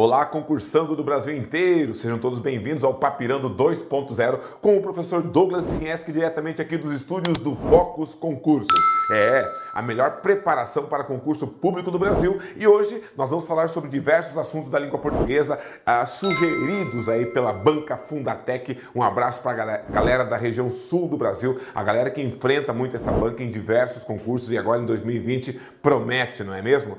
Olá, concursando do Brasil inteiro, sejam todos bem-vindos ao Papirando 2.0 com o professor Douglas Zinheski, diretamente aqui dos estúdios do Focus Concursos. É, a melhor preparação para concurso público do Brasil e hoje nós vamos falar sobre diversos assuntos da língua portuguesa ah, sugeridos aí pela banca Fundatec. Um abraço para a galera da região sul do Brasil, a galera que enfrenta muito essa banca em diversos concursos e agora em 2020 promete, não é mesmo?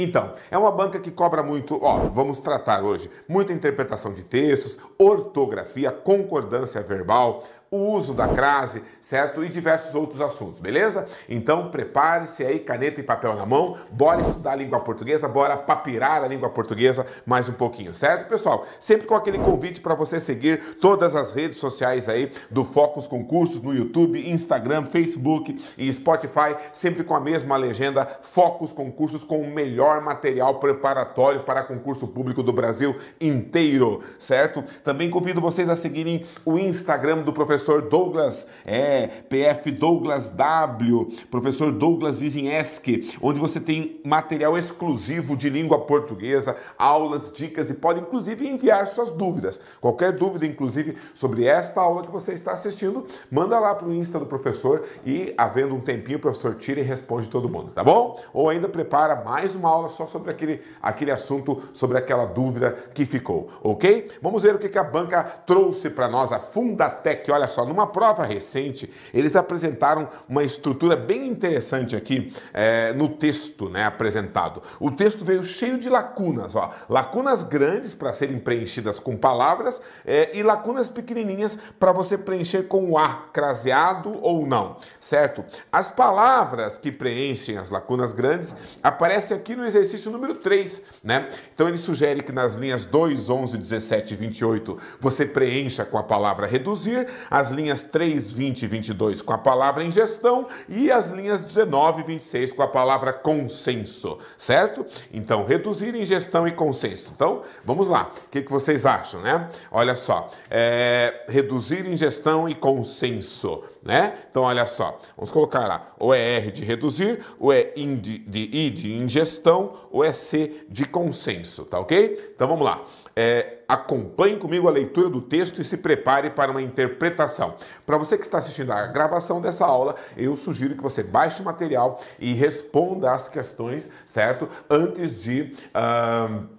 Então, é uma banca que cobra muito, ó, vamos tratar hoje, muita interpretação de textos, ortografia, concordância verbal, o uso da crase, certo? E diversos outros assuntos, beleza? Então prepare-se aí, caneta e papel na mão, bora estudar a língua portuguesa, bora papirar a língua portuguesa mais um pouquinho, certo, pessoal? Sempre com aquele convite para você seguir todas as redes sociais aí do Focus Concursos no YouTube, Instagram, Facebook e Spotify, sempre com a mesma legenda Focus Concursos com o melhor material preparatório para concurso público do Brasil inteiro, certo? Também convido vocês a seguirem o Instagram do professor professor Douglas, é, PF Douglas W, professor Douglas Vizinheski, onde você tem material exclusivo de língua portuguesa, aulas, dicas e pode inclusive enviar suas dúvidas. Qualquer dúvida, inclusive, sobre esta aula que você está assistindo, manda lá para o Insta do professor e, havendo um tempinho, o professor tira e responde todo mundo, tá bom? Ou ainda prepara mais uma aula só sobre aquele, aquele assunto, sobre aquela dúvida que ficou, ok? Vamos ver o que, que a banca trouxe para nós, a Fundatec. Olha só, numa prova recente, eles apresentaram uma estrutura bem interessante aqui é, no texto né, apresentado. O texto veio cheio de lacunas, ó, lacunas grandes para serem preenchidas com palavras é, e lacunas pequenininhas para você preencher com o A, craseado ou não, certo? As palavras que preenchem as lacunas grandes aparecem aqui no exercício número 3, né? Então ele sugere que nas linhas 2, 11, 17 e 28 você preencha com a palavra reduzir, as linhas 3, 20 e 22 com a palavra ingestão e as linhas 19 e 26 com a palavra consenso, certo? Então, reduzir ingestão e consenso. Então, vamos lá. O que, que vocês acham, né? Olha só. É, reduzir ingestão e consenso, né? Então, olha só. Vamos colocar lá. Ou é R de reduzir, ou é I de, de, I de ingestão, ou é C de consenso, tá ok? Então, vamos lá. É, acompanhe comigo a leitura do texto e se prepare para uma interpretação. Para você que está assistindo a gravação dessa aula, eu sugiro que você baixe o material e responda as questões, certo? Antes de. Uh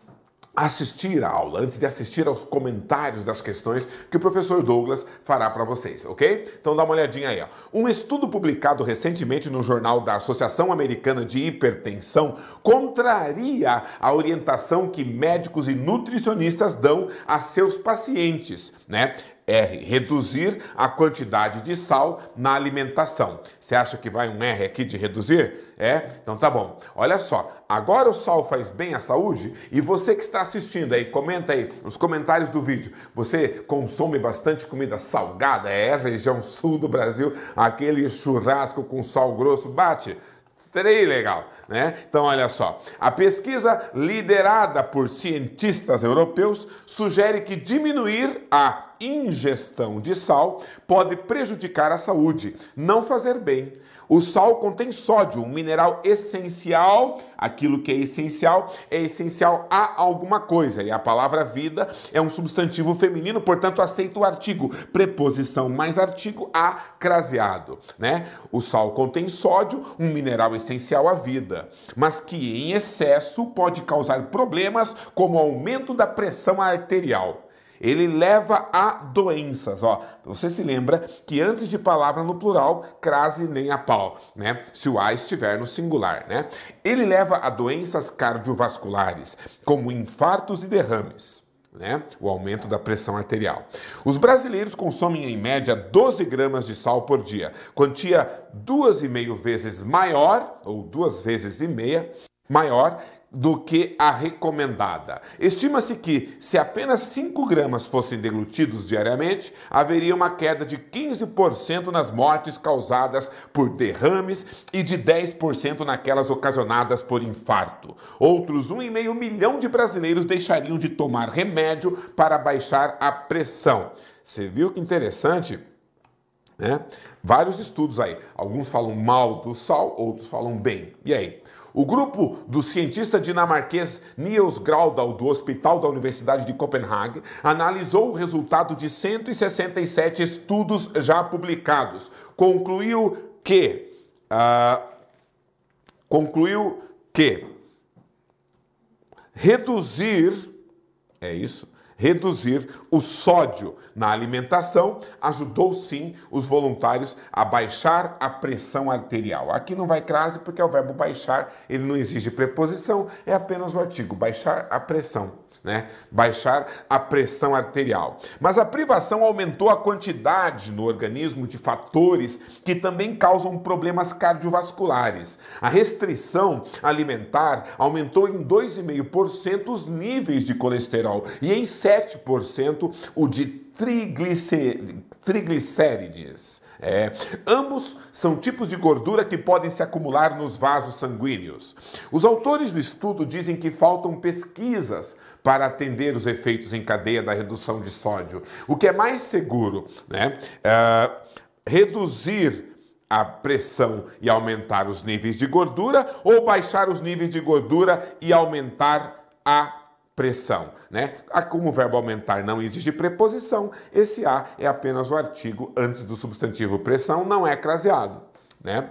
assistir a aula, antes de assistir aos comentários das questões que o professor Douglas fará para vocês, ok? Então dá uma olhadinha aí. Ó. Um estudo publicado recentemente no jornal da Associação Americana de Hipertensão contraria a orientação que médicos e nutricionistas dão a seus pacientes, né? R, reduzir a quantidade de sal na alimentação. Você acha que vai um R aqui de reduzir? É? Então tá bom. Olha só, agora o sal faz bem à saúde? E você que está assistindo aí, comenta aí nos comentários do vídeo. Você consome bastante comida salgada? É, região sul do Brasil, aquele churrasco com sal grosso bate? Três legal, né? Então olha só, a pesquisa liderada por cientistas europeus sugere que diminuir a ingestão de sal pode prejudicar a saúde, não fazer bem. O sal contém sódio, um mineral essencial. Aquilo que é essencial é essencial a alguma coisa. E a palavra vida é um substantivo feminino, portanto, aceita o artigo preposição mais artigo a craseado, né? O sal contém sódio, um mineral essencial à vida, mas que em excesso pode causar problemas como aumento da pressão arterial ele leva a doenças. Ó, você se lembra que antes de palavra no plural, crase nem a pau, né? Se o A estiver no singular, né? Ele leva a doenças cardiovasculares, como infartos e derrames. Né? O aumento da pressão arterial. Os brasileiros consomem em média 12 gramas de sal por dia, quantia duas e meio vezes maior, ou duas vezes e meia, maior do que a recomendada. Estima-se que, se apenas 5 gramas fossem deglutidos diariamente, haveria uma queda de 15% nas mortes causadas por derrames e de 10% naquelas ocasionadas por infarto. Outros 1,5 milhão de brasileiros deixariam de tomar remédio para baixar a pressão. Você viu que interessante? Né? Vários estudos aí. Alguns falam mal do sal, outros falam bem. E aí? O grupo do cientista dinamarquês Niels Graudal, do Hospital da Universidade de Copenhague, analisou o resultado de 167 estudos já publicados. Concluiu que. Uh, concluiu que reduzir. É isso? Reduzir o sódio na alimentação ajudou sim os voluntários a baixar a pressão arterial. Aqui não vai crase porque o verbo baixar, ele não exige preposição, é apenas o artigo, baixar a pressão né? Baixar a pressão arterial. Mas a privação aumentou a quantidade no organismo de fatores que também causam problemas cardiovasculares. A restrição alimentar aumentou em 2,5% os níveis de colesterol e em 7% o de triglicérides. É. Ambos são tipos de gordura que podem se acumular nos vasos sanguíneos. Os autores do estudo dizem que faltam pesquisas para atender os efeitos em cadeia da redução de sódio. O que é mais seguro, né? Uh, reduzir a pressão e aumentar os níveis de gordura ou baixar os níveis de gordura e aumentar a pressão, né? Ah, como o verbo aumentar não exige preposição, esse a é apenas o artigo antes do substantivo pressão, não é craseado, né?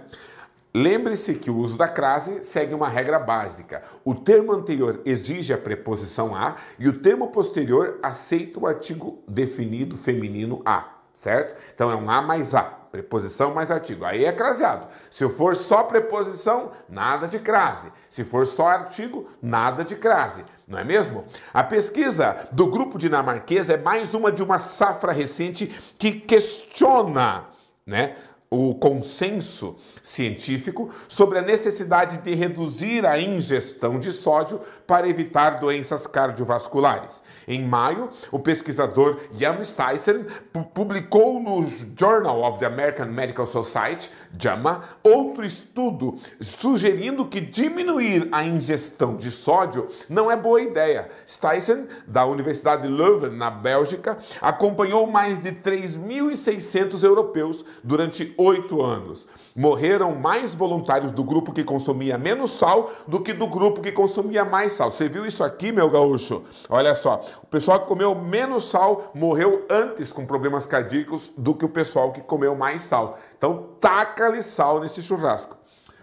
Lembre-se que o uso da crase segue uma regra básica. O termo anterior exige a preposição a e o termo posterior aceita o artigo definido feminino a, certo? Então é um a mais a, preposição mais artigo. Aí é craseado. Se for só preposição, nada de crase. Se for só artigo, nada de crase. Não é mesmo? A pesquisa do grupo dinamarquês é mais uma de uma safra recente que questiona né, o consenso científico sobre a necessidade de reduzir a ingestão de sódio para evitar doenças cardiovasculares. Em maio, o pesquisador Jan Steissen publicou no Journal of the American Medical Society, JAMA, outro estudo sugerindo que diminuir a ingestão de sódio não é boa ideia. Steissen, da Universidade de Leuven, na Bélgica, acompanhou mais de 3.600 europeus durante oito anos. Morreram mais voluntários do grupo que consumia menos sal do que do grupo que consumia mais sal. Você viu isso aqui, meu gaúcho? Olha só, o pessoal que comeu menos sal morreu antes com problemas cardíacos do que o pessoal que comeu mais sal. Então, taca-lhe sal nesse churrasco.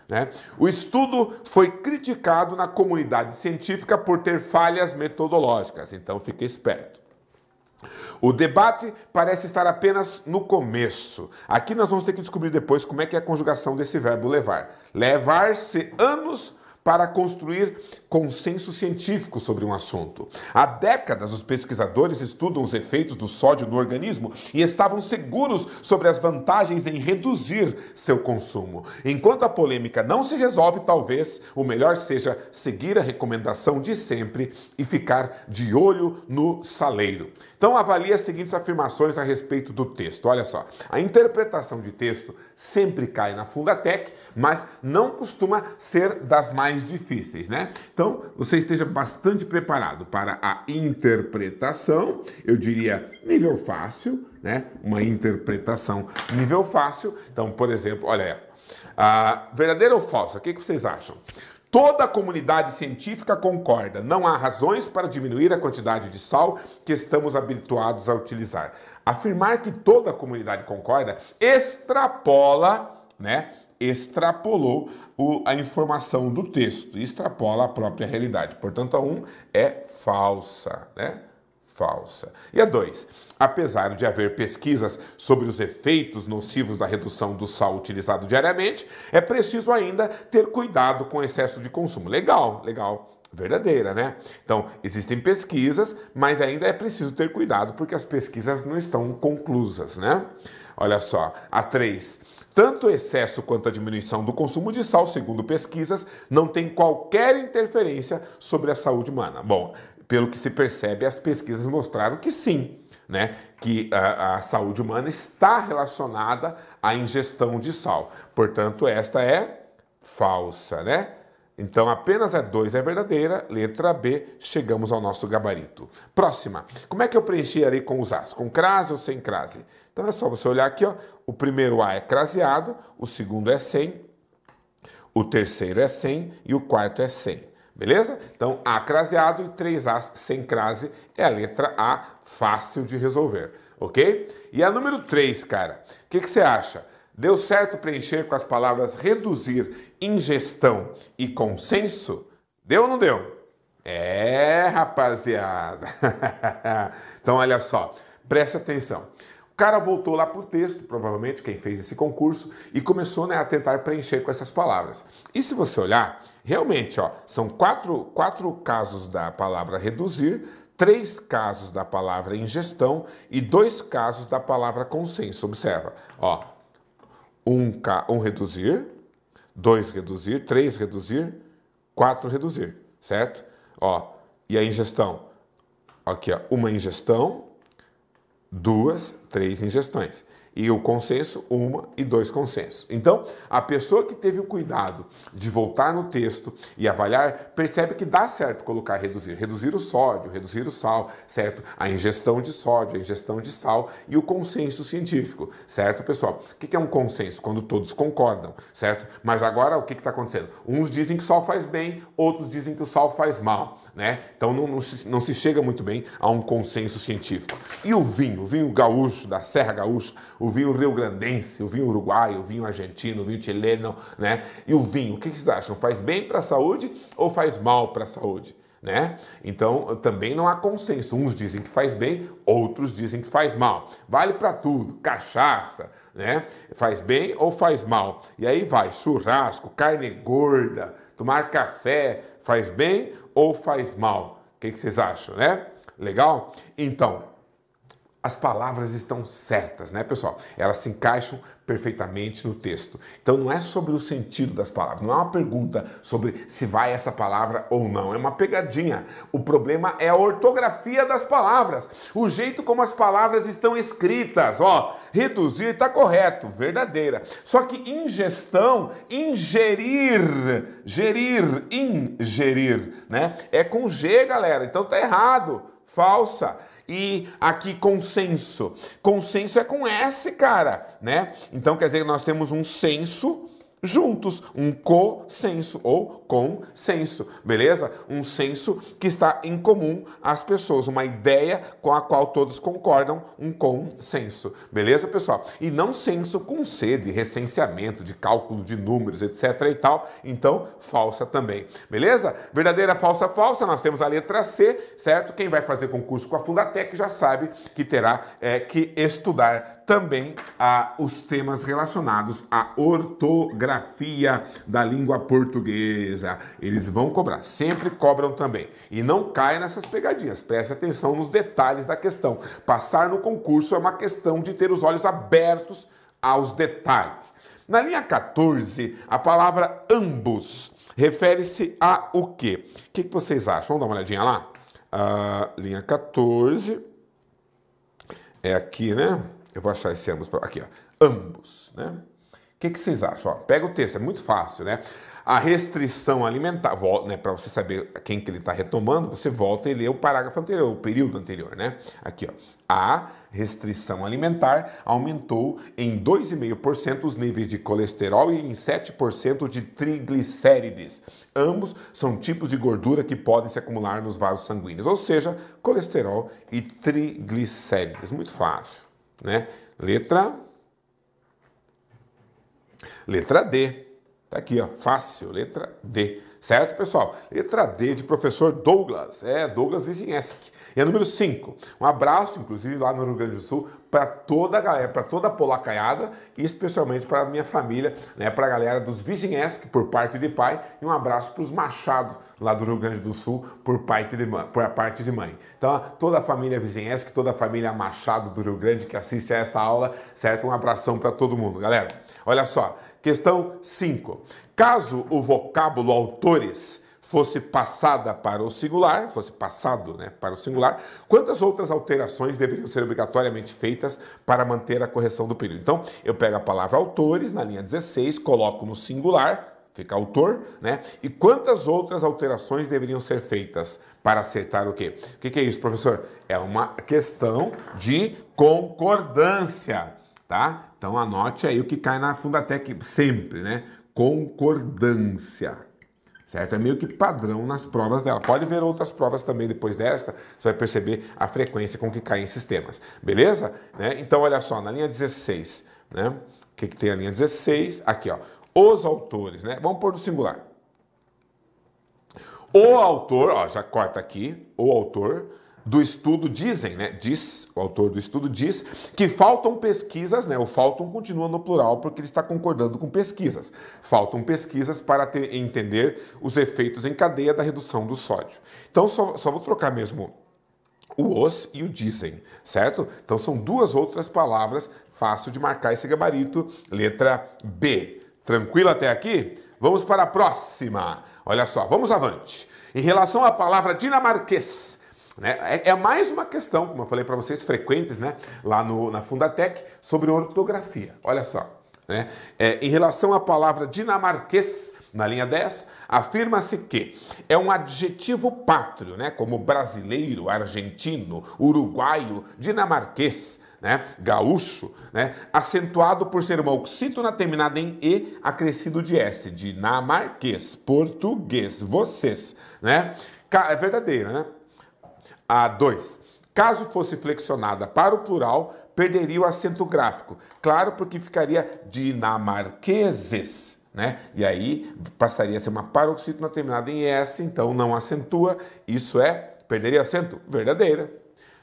Né? O estudo foi criticado na comunidade científica por ter falhas metodológicas, então fique esperto. O debate parece estar apenas no começo. Aqui nós vamos ter que descobrir depois como é que é a conjugação desse verbo levar. Levar-se anos para construir consenso científico sobre um assunto. Há décadas, os pesquisadores estudam os efeitos do sódio no organismo e estavam seguros sobre as vantagens em reduzir seu consumo. Enquanto a polêmica não se resolve, talvez o melhor seja seguir a recomendação de sempre e ficar de olho no saleiro. Então, avalie as seguintes afirmações a respeito do texto. Olha só, a interpretação de texto sempre cai na Fundatec, mas não costuma ser das mais difíceis, né? Então, você esteja bastante preparado para a interpretação, eu diria nível fácil, né? Uma interpretação nível fácil. Então, por exemplo, olha, a verdadeira ou falsa? O que, que vocês acham? Toda a comunidade científica concorda, não há razões para diminuir a quantidade de sal que estamos habituados a utilizar. Afirmar que toda a comunidade concorda extrapola, né? extrapolou o, a informação do texto, extrapola a própria realidade. Portanto, a 1 um é falsa, né? Falsa. E a 2, apesar de haver pesquisas sobre os efeitos nocivos da redução do sal utilizado diariamente, é preciso ainda ter cuidado com o excesso de consumo. Legal, legal verdadeira, né? Então, existem pesquisas, mas ainda é preciso ter cuidado porque as pesquisas não estão conclusas, né? Olha só, a 3. Tanto o excesso quanto a diminuição do consumo de sal, segundo pesquisas, não tem qualquer interferência sobre a saúde humana. Bom, pelo que se percebe, as pesquisas mostraram que sim, né? Que a, a saúde humana está relacionada à ingestão de sal. Portanto, esta é falsa, né? Então, apenas a 2 é verdadeira. Letra B, chegamos ao nosso gabarito. Próxima. Como é que eu preenchi ali com os As? Com crase ou sem crase? Então, é só você olhar aqui, ó. O primeiro A é craseado, o segundo é sem, o terceiro é sem e o quarto é sem. Beleza? Então, A craseado e três As sem crase é a letra A, fácil de resolver. Ok? E a número 3, cara. O que, que você acha? Deu certo preencher com as palavras reduzir, ingestão e consenso? Deu ou não deu? É, rapaziada. então, olha só, preste atenção. Cara voltou lá para o texto, provavelmente quem fez esse concurso, e começou né, a tentar preencher com essas palavras. E se você olhar, realmente, ó, são quatro, quatro casos da palavra reduzir, três casos da palavra ingestão e dois casos da palavra consenso. Observa, ó, um, um reduzir, dois reduzir, três reduzir, quatro reduzir, certo? Ó, e a ingestão? Aqui, ó, uma ingestão, duas, três ingestões e o consenso, uma e dois consensos. Então, a pessoa que teve o cuidado de voltar no texto e avaliar, percebe que dá certo colocar reduzir. Reduzir o sódio, reduzir o sal, certo? A ingestão de sódio, a ingestão de sal e o consenso científico, certo, pessoal? O que é um consenso? Quando todos concordam, certo? Mas agora, o que está acontecendo? Uns dizem que o sal faz bem, outros dizem que o sal faz mal. Né? Então não, não, se, não se chega muito bem a um consenso científico. E o vinho, o vinho gaúcho, da Serra Gaúcha, vinho rio-grandense, o vinho uruguaio, o vinho argentino, o vinho chileno, né? E o vinho, o que vocês acham? Faz bem para a saúde ou faz mal para a saúde? Né? Então também não há consenso. Uns dizem que faz bem, outros dizem que faz mal. Vale para tudo. Cachaça, né? Faz bem ou faz mal? E aí vai churrasco, carne gorda, tomar café, faz bem ou faz mal? O que, que vocês acham, né? Legal? Então, as palavras estão certas, né, pessoal? Elas se encaixam perfeitamente no texto. Então não é sobre o sentido das palavras, não é uma pergunta sobre se vai essa palavra ou não, é uma pegadinha. O problema é a ortografia das palavras, o jeito como as palavras estão escritas. Ó, reduzir está correto, verdadeira. Só que ingestão, ingerir, gerir, ingerir, né? É com G, galera. Então tá errado, falsa e aqui consenso. Consenso é com S, cara, né? Então quer dizer que nós temos um senso juntos, um consenso ou consenso, beleza? Um senso que está em comum às pessoas, uma ideia com a qual todos concordam, um consenso, beleza, pessoal? E não senso com C de recenseamento, de cálculo de números, etc e tal, então falsa também, beleza? Verdadeira, falsa, falsa, nós temos a letra C, certo? Quem vai fazer concurso com a Fundatec já sabe que terá é, que estudar também os temas relacionados à ortografia da língua portuguesa. Eles vão cobrar, sempre cobram também. E não caia nessas pegadinhas, preste atenção nos detalhes da questão. Passar no concurso é uma questão de ter os olhos abertos aos detalhes. Na linha 14, a palavra ambos refere-se a o quê? O que, vocês acham? Vamos dar uma olhadinha lá? Uh, linha 14. É aqui, né? Eu vou achar esse ambos aqui, ó. Ambos, né? O que, que vocês acham? Ó, pega o texto, é muito fácil, né? A restrição alimentar, né, para você saber quem que ele está retomando, você volta e lê o parágrafo anterior, o período anterior, né? Aqui, ó. A restrição alimentar aumentou em 2,5% os níveis de colesterol e em 7% de triglicérides. Ambos são tipos de gordura que podem se acumular nos vasos sanguíneos, ou seja, colesterol e triglicérides. Muito fácil né? Letra Letra D. Tá aqui, ó, fácil, letra D. Certo, pessoal? Letra D de professor Douglas. É, Douglas Wizinski. E a número 5. Um abraço, inclusive, lá no Rio Grande do Sul, para toda a galera, para toda a polacaiada e especialmente para a minha família, né, para a galera dos Wizinski, por parte de pai, e um abraço para os Machado, lá do Rio Grande do Sul, por parte de mãe, por parte de mãe. Então, toda a família Wizinski, toda a família Machado do Rio Grande que assiste a essa aula, certo? Um abração para todo mundo, galera. Olha só, questão 5. Caso o vocábulo autores fosse passada para o singular, fosse passado né, para o singular, quantas outras alterações deveriam ser obrigatoriamente feitas para manter a correção do período? Então, eu pego a palavra autores na linha 16, coloco no singular, fica autor, né? E quantas outras alterações deveriam ser feitas para acertar o quê? O que, que é isso, professor? É uma questão de concordância, tá? Então anote aí o que cai na Fundatec sempre, né? Concordância. Certo? É meio que padrão nas provas dela. Pode ver outras provas também depois desta, você vai perceber a frequência com que caem sistemas. Beleza? Né? Então, olha só, na linha 16, né? O que, que tem a linha 16? Aqui, ó. Os autores, né? Vamos pôr no singular. O autor, ó, já corta aqui, o autor do estudo dizem, né? Diz, o autor do estudo diz que faltam pesquisas, né? O faltam continua no plural porque ele está concordando com pesquisas. Faltam pesquisas para ter, entender os efeitos em cadeia da redução do sódio. Então só, só vou trocar mesmo o os e o dizem, certo? Então são duas outras palavras, fácil de marcar esse gabarito, letra B. Tranquilo até aqui? Vamos para a próxima. Olha só, vamos avante. Em relação à palavra dinamarquês, né? É, é, mais uma questão, como eu falei para vocês, frequentes né? lá no, na Fundatec, sobre ortografia. Olha só. Né? É, em relação à palavra dinamarquês, na linha 10, afirma-se que é um adjetivo pátrio, né? como brasileiro, argentino, uruguaio, dinamarquês. Né, gaúcho, né, acentuado por ser uma oxítona terminada em E, acrescido de S, dinamarquês, português, vocês, né? É verdadeira, né? A 2. Caso fosse flexionada para o plural, perderia o acento gráfico. Claro, porque ficaria dinamarqueses, né? E aí passaria a ser uma paroxítona terminada em S, então não acentua. Isso é, perderia acento? Verdadeira.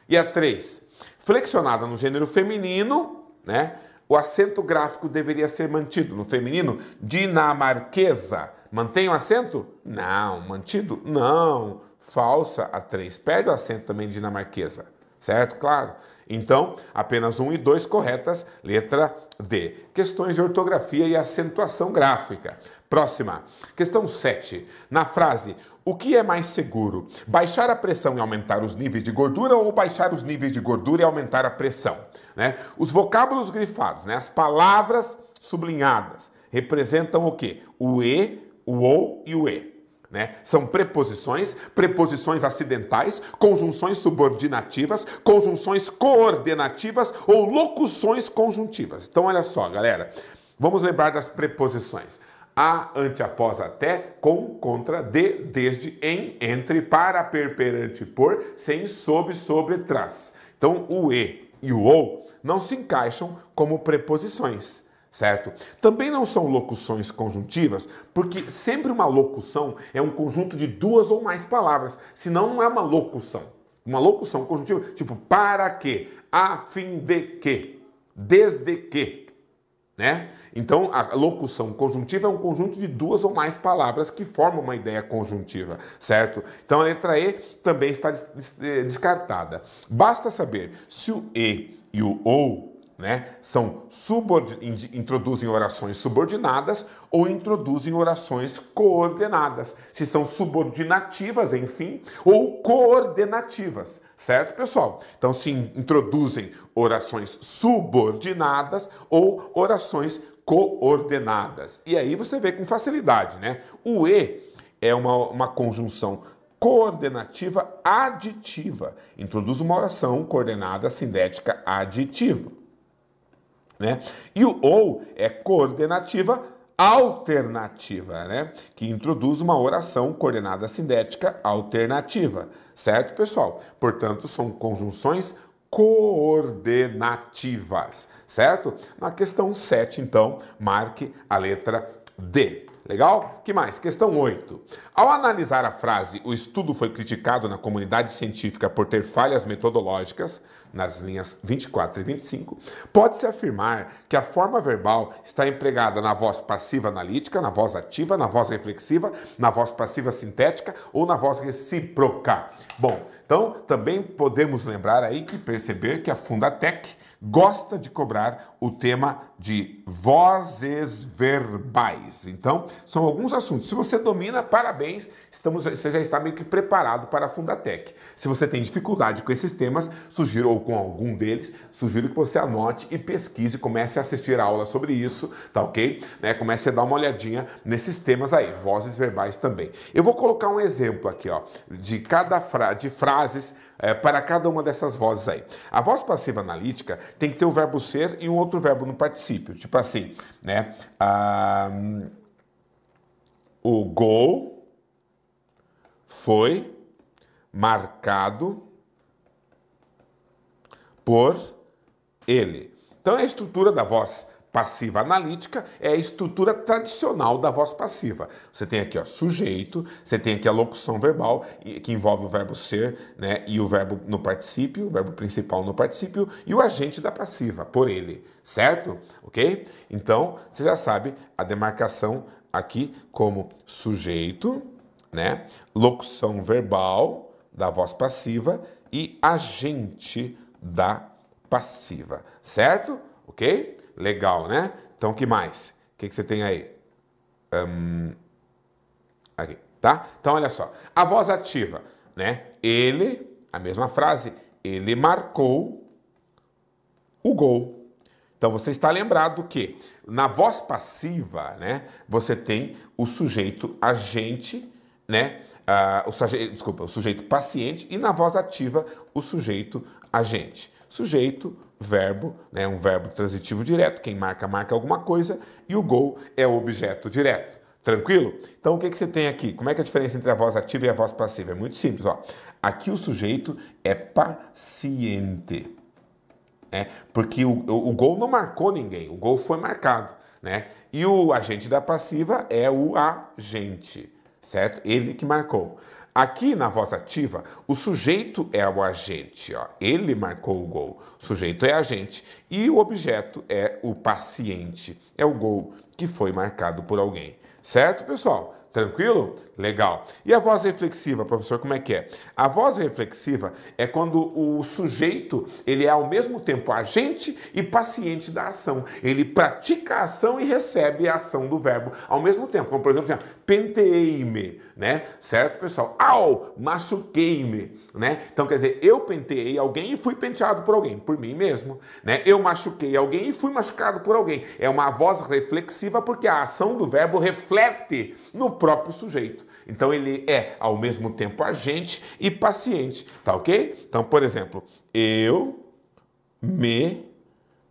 E a 3. Flexionada no gênero feminino, né? O acento gráfico deveria ser mantido. No feminino, dinamarquesa. Mantém o acento? Não. Mantido? Não falsa a 3. Perde o acento também dinamarquesa, certo? Claro. Então, apenas 1 e 2 corretas, letra D. Questões de ortografia e acentuação gráfica. Próxima. Questão 7. Na frase, o que é mais seguro? Baixar a pressão e aumentar os níveis de gordura ou baixar os níveis de gordura e aumentar a pressão? Né? Os vocábulos grifados, né? as palavras sublinhadas, representam o quê? O E, o OU e o E. Né? São preposições, preposições acidentais, conjunções subordinativas, conjunções coordenativas ou locuções conjuntivas. Então, olha só, galera, vamos lembrar das preposições. A, ante, após, até, com, contra, de, desde, em, entre, para, per, perante, por, sem, sob, sobre, trás. Então, o e e o ou não se encaixam como preposições certo? Também não são locuções conjuntivas, porque sempre uma locução é um conjunto de duas ou mais palavras, senão não é uma locução. Uma locução conjuntiva, tipo para que, a fim de que, desde que, né? Então, a locução conjuntiva é um conjunto de duas ou mais palavras que formam uma ideia conjuntiva, certo? Então, a letra E também está descartada. Basta saber se o E e o OU né? São introduzem orações subordinadas ou introduzem orações coordenadas. Se são subordinativas, enfim, ou coordenativas, certo, pessoal? Então se introduzem orações subordinadas ou orações coordenadas. E aí você vê com facilidade, né? O e é uma, uma conjunção coordenativa aditiva. Introduz uma oração coordenada sindética aditiva. Né? E o ou é coordenativa alternativa, né? Que introduz uma oração coordenada sindética alternativa, certo, pessoal? Portanto, são conjunções coordenativas, certo? Na questão 7, então, marque a letra D. Legal? Que mais? Questão 8. Ao analisar a frase o estudo foi criticado na comunidade científica por ter falhas metodológicas, nas linhas 24 e 25, pode-se afirmar que a forma verbal está empregada na voz passiva analítica, na voz ativa, na voz reflexiva, na voz passiva sintética ou na voz recíproca. Bom, então também podemos lembrar aí que perceber que a Fundatec gosta de cobrar o tema de vozes verbais. Então, são alguns assuntos. Se você domina, parabéns, estamos, você já está meio que preparado para a Fundatec. Se você tem dificuldade com esses temas, sugiro, ou com algum deles, sugiro que você anote e pesquise, comece a assistir aula sobre isso, tá ok? Né? Comece a dar uma olhadinha nesses temas aí, vozes verbais também. Eu vou colocar um exemplo aqui, ó, de cada fra de frases é, para cada uma dessas vozes aí. A voz passiva analítica tem que ter o verbo ser e um outro verbo no particípio, tipo assim, né? Ah, o gol foi marcado por ele. Então é a estrutura da voz passiva analítica é a estrutura tradicional da voz passiva. Você tem aqui ó, sujeito, você tem aqui a locução verbal, que envolve o verbo ser né, e o verbo no particípio, o verbo principal no particípio, e o agente da passiva, por ele, certo? Ok? Então, você já sabe a demarcação aqui como sujeito, né, locução verbal da voz passiva e agente da passiva, certo? Ok? Legal, né? Então, o que mais? O que, que você tem aí? Um, aqui, tá? Então, olha só. A voz ativa, né? Ele, a mesma frase, ele marcou o gol. Então você está lembrado que na voz passiva, né, você tem o sujeito agente, né, uh, o sujeito, desculpa, o sujeito paciente e na voz ativa o sujeito agente. Sujeito, verbo, né, um verbo transitivo direto, quem marca, marca alguma coisa, e o gol é o objeto direto. Tranquilo? Então o que, que você tem aqui? Como é que é a diferença entre a voz ativa e a voz passiva? É muito simples, ó. Aqui o sujeito é paciente. Né? Porque o, o, o gol não marcou ninguém, o gol foi marcado. Né? E o agente da passiva é o agente, certo? Ele que marcou. Aqui na voz ativa, o sujeito é o agente, ó. ele marcou o gol. O sujeito é agente e o objeto é o paciente, é o gol que foi marcado por alguém. Certo, pessoal? Tranquilo? Legal. E a voz reflexiva, professor, como é que é? A voz reflexiva é quando o sujeito, ele é ao mesmo tempo agente e paciente da ação. Ele pratica a ação e recebe a ação do verbo ao mesmo tempo. Como, por exemplo, assim, penteei-me, né? Certo, pessoal? Au, machuquei-me, né? Então, quer dizer, eu penteei alguém e fui penteado por alguém, por mim mesmo, né? Eu machuquei alguém e fui machucado por alguém. É uma voz reflexiva porque a ação do verbo reflete no próprio sujeito. Então ele é ao mesmo tempo agente e paciente, tá ok? Então, por exemplo, eu me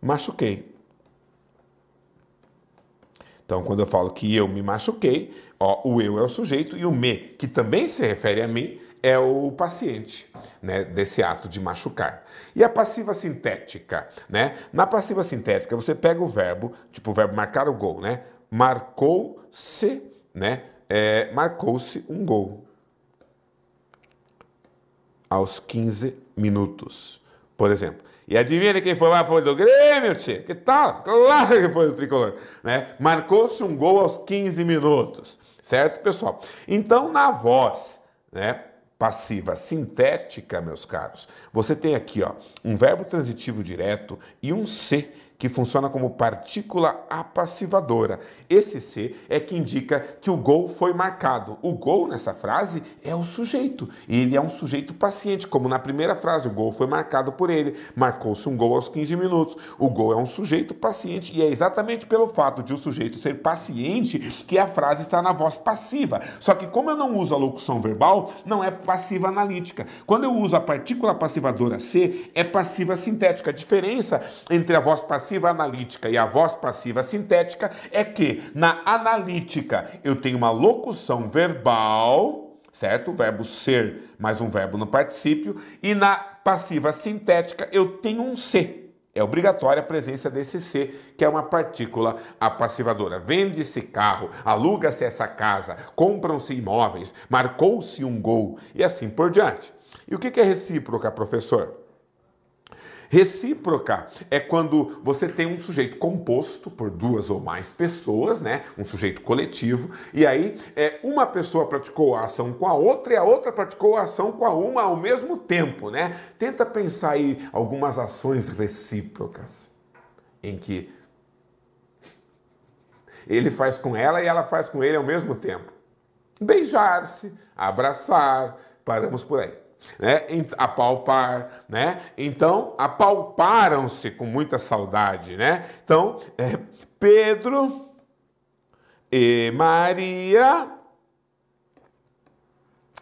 machuquei. Então, quando eu falo que eu me machuquei, ó, o eu é o sujeito e o me, que também se refere a mim, é o paciente, né, desse ato de machucar. E a passiva sintética, né? Na passiva sintética, você pega o verbo, tipo o verbo marcar o gol, né? Marcou-se, né? é, marcou-se um gol aos 15 minutos, por exemplo. E adivinha quem foi lá? Foi do Grêmio, tchê. Que tal? Claro que foi do Tricolor. Né? Marcou-se um gol aos 15 minutos. Certo, pessoal? Então, na voz, né? passiva sintética, meus caros, você tem aqui ó, um verbo transitivo direto e um se que funciona como partícula apassivadora. Esse C é que indica que o gol foi marcado. O gol nessa frase é o sujeito. Ele é um sujeito paciente, como na primeira frase, o gol foi marcado por ele. Marcou-se um gol aos 15 minutos. O gol é um sujeito paciente e é exatamente pelo fato de o sujeito ser paciente que a frase está na voz passiva. Só que como eu não uso a locução verbal, não é passiva analítica. Quando eu uso a partícula apassivadora C, é passiva sintética. A diferença entre a voz passiva passiva analítica e a voz passiva sintética é que na analítica eu tenho uma locução verbal, certo? O verbo ser mais um verbo no particípio, e na passiva sintética eu tenho um ser. É obrigatória a presença desse C, que é uma partícula apassivadora. Vende-se carro, aluga-se essa casa, compram-se imóveis, marcou-se um gol e assim por diante. E o que é recíproca, professor? Recíproca é quando você tem um sujeito composto por duas ou mais pessoas, né? Um sujeito coletivo, e aí é, uma pessoa praticou a ação com a outra e a outra praticou a ação com a uma ao mesmo tempo, né? Tenta pensar aí algumas ações recíprocas em que ele faz com ela e ela faz com ele ao mesmo tempo. Beijar-se, abraçar, paramos por aí. Né? Apalpar, né? Então, apalparam-se com muita saudade, né? Então, é, Pedro e Maria,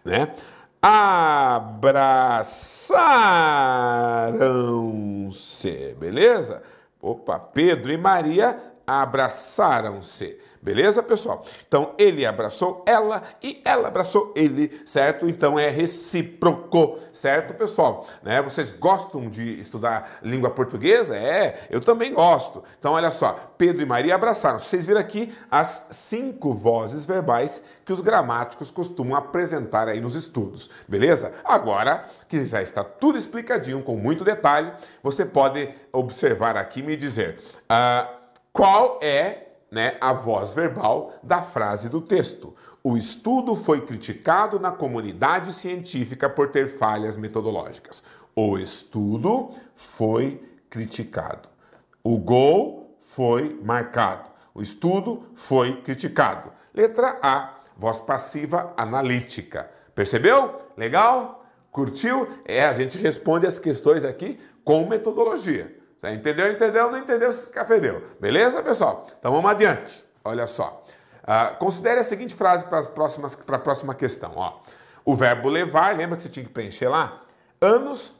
né? Abraçaram-se, beleza? Opa, Pedro e Maria abraçaram-se. Beleza, pessoal? Então ele abraçou ela e ela abraçou ele, certo? Então é recíproco, certo, pessoal? Né? Vocês gostam de estudar língua portuguesa? É, eu também gosto. Então olha só, Pedro e Maria abraçaram. Vocês viram aqui as cinco vozes verbais que os gramáticos costumam apresentar aí nos estudos, beleza? Agora que já está tudo explicadinho com muito detalhe, você pode observar aqui e me dizer uh, qual é né, a voz verbal da frase do texto. O estudo foi criticado na comunidade científica por ter falhas metodológicas. O estudo foi criticado. O gol foi marcado. O estudo foi criticado. Letra A, voz passiva analítica. Percebeu? Legal? Curtiu? É, a gente responde as questões aqui com metodologia. Você entendeu? Entendeu? Não entendeu? Se cafedeu. Beleza, pessoal? Então vamos adiante. Olha só. Uh, considere a seguinte frase para, a próxima questão. Ó. O verbo levar, lembra que você tinha que preencher lá? Anos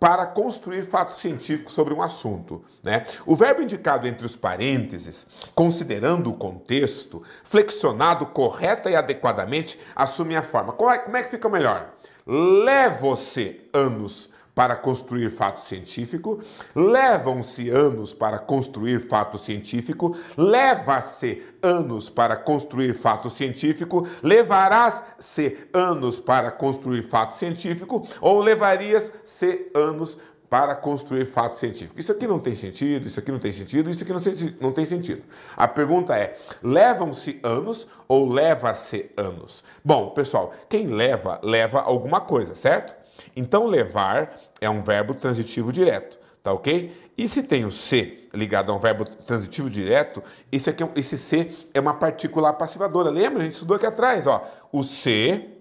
para construir fatos científicos sobre um assunto. Né? O verbo indicado entre os parênteses, considerando o contexto, flexionado correta e adequadamente, assume a forma. Como é, como é que fica melhor? Leva-se anos para construir fato científico, levam-se anos para construir fato científico, leva-se anos para construir fato científico, levarás-se anos para construir fato científico, ou levarias-se anos para construir fato científico. Isso aqui não tem sentido, isso aqui não tem sentido, isso aqui não, não tem sentido. A pergunta é: levam-se anos ou leva-se anos? Bom, pessoal, quem leva, leva alguma coisa, certo? Então, levar é um verbo transitivo direto, tá ok? E se tem o se ligado a um verbo transitivo direto, esse, aqui, esse se é uma partícula passivadora. Lembra? A gente estudou aqui atrás, ó. O se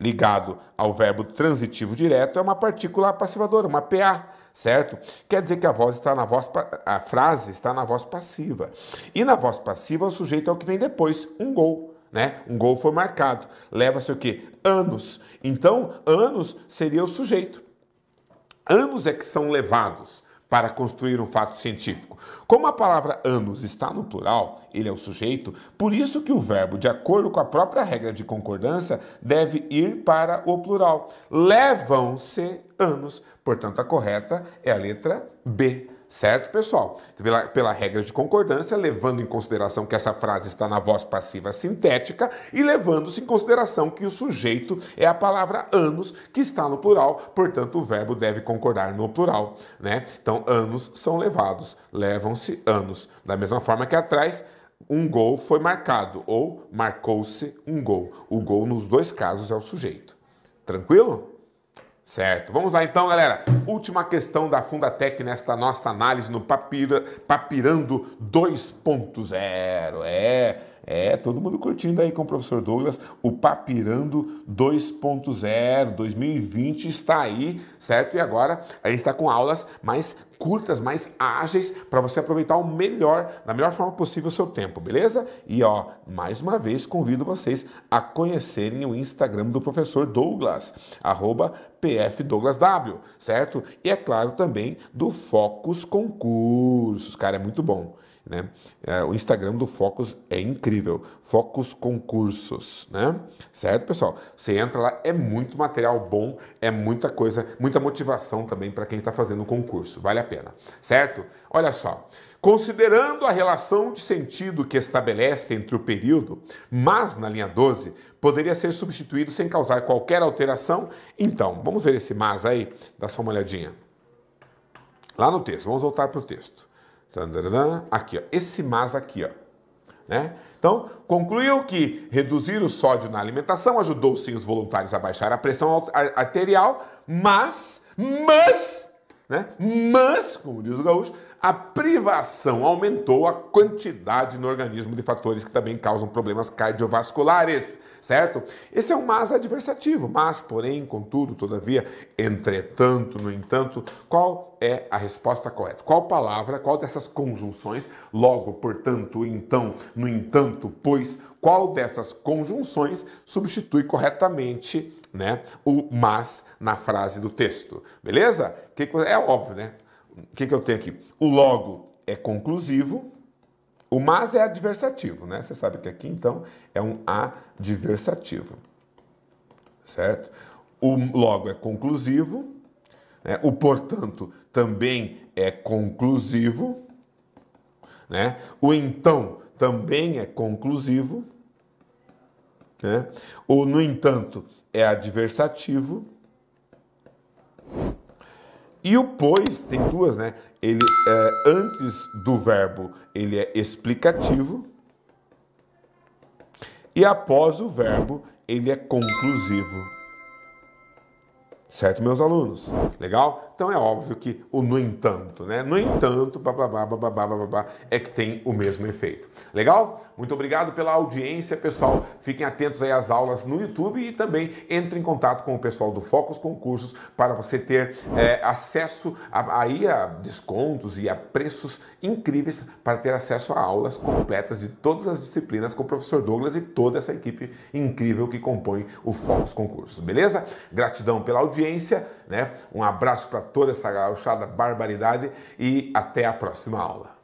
ligado ao verbo transitivo direto é uma partícula passivadora, uma PA, certo? Quer dizer que a voz está na voz a frase está na voz passiva. E na voz passiva o sujeito é o que vem depois, um gol né? Um gol foi marcado. Leva-se o quê? Anos. Então, anos seria o sujeito. Anos é que são levados para construir um fato científico. Como a palavra anos está no plural, ele é o sujeito, por isso que o verbo, de acordo com a própria regra de concordância, deve ir para o plural. Levam-se anos. Portanto, a correta é a letra B. Certo, pessoal? Pela, pela, regra de concordância, levando em consideração que essa frase está na voz passiva sintética e levando-se em consideração que o sujeito é a palavra anos, que está no plural, portanto, o verbo deve concordar no plural, né? Então, anos são levados, levam-se anos. Da mesma forma que atrás, um gol foi marcado ou marcou-se um gol. O gol, nos dois casos, é o sujeito. Tranquilo? Certo. Vamos lá então, galera. Última questão da Fundatec nesta nossa análise no Papira, Papirando 2.0. É, é, todo mundo curtindo aí com o professor Douglas. O Papirando 2.0 2020 está aí, certo? E agora a gente está com aulas mais curtas, mais ágeis, para você aproveitar o melhor, da melhor forma possível o seu tempo, beleza? E ó, mais uma vez convido vocês a conhecerem o Instagram do professor Douglas, arroba pfdouglasw, certo? E é claro também do Focus Concursos, cara, é muito bom. Né? É, o Instagram do Focus é incrível. Focus Concursos, né? Certo, pessoal? Você entra lá, é muito material bom, é muita coisa, muita motivação também para quem está fazendo o concurso. Vale a pena, certo? Olha só. Considerando a relação de sentido que estabelece entre o período, mas na linha 12 poderia ser substituído sem causar qualquer alteração. Então, vamos ver esse mas aí, dá só uma olhadinha. Lá no texto, vamos voltar para o texto. Aqui, ó, esse mas aqui, ó. Né? Então, concluiu que reduzir o sódio na alimentação ajudou sim os voluntários a baixar a pressão arterial, mas, mas, né? Mas, como diz o gaúcho, a privação aumentou a quantidade no organismo de fatores que também causam problemas cardiovasculares, certo? Esse é um mas adversativo, mas, porém, contudo, todavia, entretanto, no entanto, qual é a resposta correta? Qual palavra, qual dessas conjunções, logo, portanto, então, no entanto, pois, qual dessas conjunções substitui corretamente né, o mas na frase do texto? Beleza? É óbvio, né? o que, que eu tenho aqui? O logo é conclusivo, o mas é adversativo, né? Você sabe que aqui então é um adversativo, certo? O logo é conclusivo, né? o portanto também é conclusivo, né? O então também é conclusivo, né? O no entanto é adversativo. E o pois tem duas, né? Ele é, antes do verbo ele é explicativo e após o verbo ele é conclusivo. Certo, meus alunos? Legal? Então é óbvio que o no entanto, né? No entanto, bababá, bababá, bababá, é que tem o mesmo efeito. Legal? Muito obrigado pela audiência, pessoal. Fiquem atentos aí às aulas no YouTube e também entre em contato com o pessoal do Focus Concursos para você ter é, acesso a, aí a descontos e a preços incríveis para ter acesso a aulas completas de todas as disciplinas com o professor Douglas e toda essa equipe incrível que compõe o Focus Concursos. Beleza? Gratidão pela audiência, né? Um abraço para toda essa gauchada barbaridade e até a próxima aula.